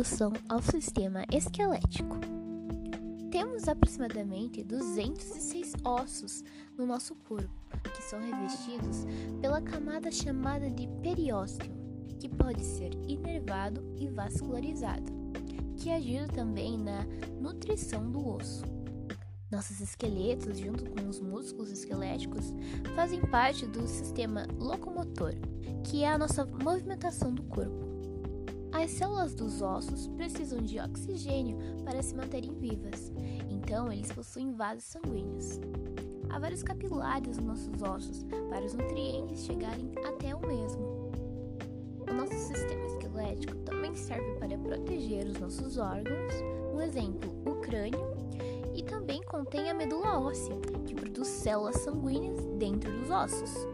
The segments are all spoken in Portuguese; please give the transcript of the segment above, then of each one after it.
introdução ao sistema esquelético. Temos aproximadamente 206 ossos no nosso corpo, que são revestidos pela camada chamada de periósteo, que pode ser inervado e vascularizado, que ajuda também na nutrição do osso. Nossos esqueletos, junto com os músculos esqueléticos, fazem parte do sistema locomotor, que é a nossa movimentação do corpo. As células dos ossos precisam de oxigênio para se manterem vivas, então eles possuem vasos sanguíneos. Há vários capilares nos nossos ossos para os nutrientes chegarem até o mesmo. O nosso sistema esquelético também serve para proteger os nossos órgãos, um exemplo, o crânio, e também contém a medula óssea, que produz células sanguíneas dentro dos ossos.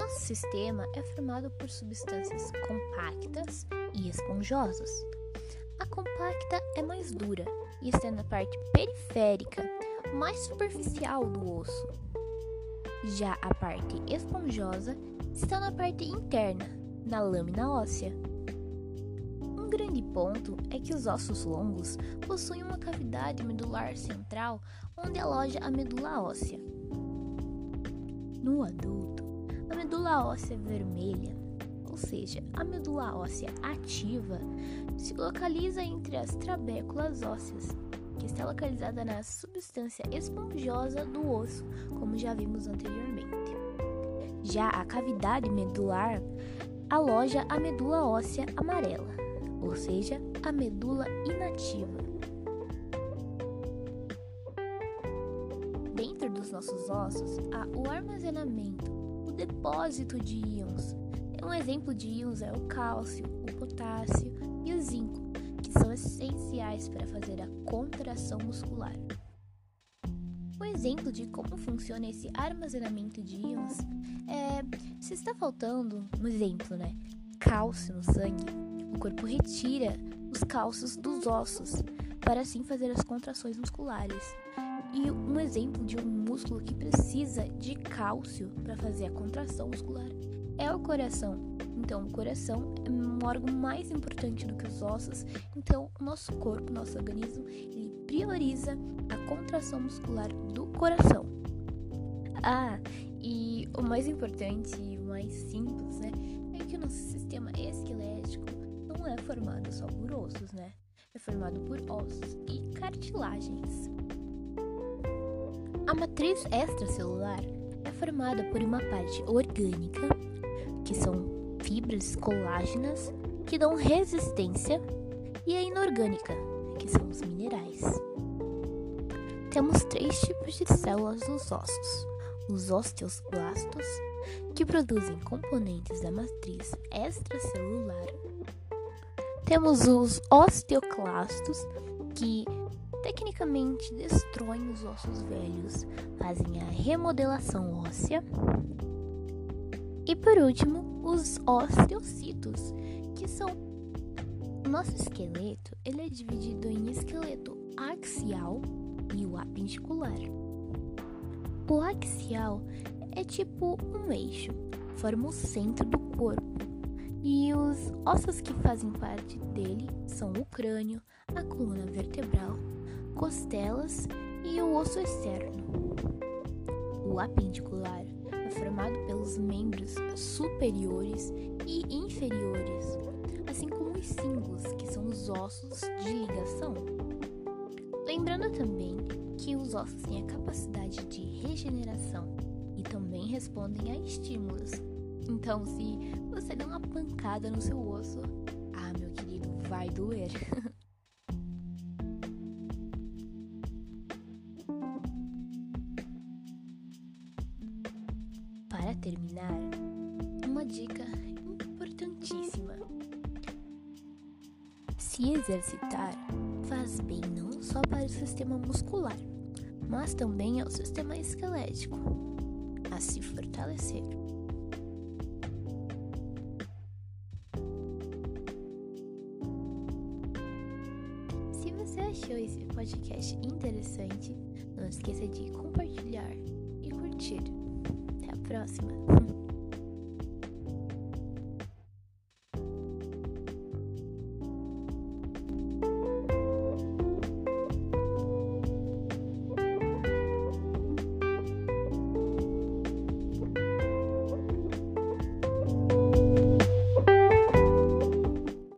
Nosso sistema é formado por substâncias compactas e esponjosas. A compacta é mais dura e está na parte periférica, mais superficial do osso. Já a parte esponjosa está na parte interna, na lâmina óssea. Um grande ponto é que os ossos longos possuem uma cavidade medular central onde aloja a medula óssea. No adulto, medula óssea vermelha, ou seja, a medula óssea ativa, se localiza entre as trabéculas ósseas, que está localizada na substância esponjosa do osso, como já vimos anteriormente. Já a cavidade medular aloja a medula óssea amarela, ou seja, a medula inativa. Dentro dos nossos ossos há o armazenamento depósito de íons. Um exemplo de íons é o cálcio, o potássio e o zinco, que são essenciais para fazer a contração muscular. Um exemplo de como funciona esse armazenamento de íons é se está faltando, um exemplo, né, cálcio no sangue, o corpo retira os cálcios dos ossos para assim fazer as contrações musculares. E um exemplo de um músculo que precisa de cálcio para fazer a contração muscular é o coração. Então, o coração é um órgão mais importante do que os ossos. Então, o nosso corpo, nosso organismo, ele prioriza a contração muscular do coração. Ah, e o mais importante e o mais simples, né, é que o nosso sistema esquelético não é formado só por ossos, né? É formado por ossos e cartilagens. A matriz extracelular é formada por uma parte orgânica, que são fibras colágenas que dão resistência, e a inorgânica, que são os minerais. Temos três tipos de células nos ossos: os osteoblastos, que produzem componentes da matriz extracelular. Temos os osteoclastos, que tecnicamente destroem os ossos velhos, fazem a remodelação óssea. E por último, os osteocitos, que são nosso esqueleto, ele é dividido em esqueleto axial e o apendicular. O axial é tipo um eixo, forma o centro do corpo. E os ossos que fazem parte dele são o crânio, a coluna vertebral, costelas e o osso externo. O apendicular é formado pelos membros superiores e inferiores, assim como os símbolos, que são os ossos de ligação. Lembrando também que os ossos têm a capacidade de regeneração e também respondem a estímulos. Então, se você der uma pancada no seu osso, ah, meu querido, vai doer. terminar, uma dica importantíssima. Se exercitar faz bem não só para o sistema muscular, mas também ao sistema esquelético, a se fortalecer. Se você achou esse podcast interessante, não esqueça de compartilhar e curtir. A próxima!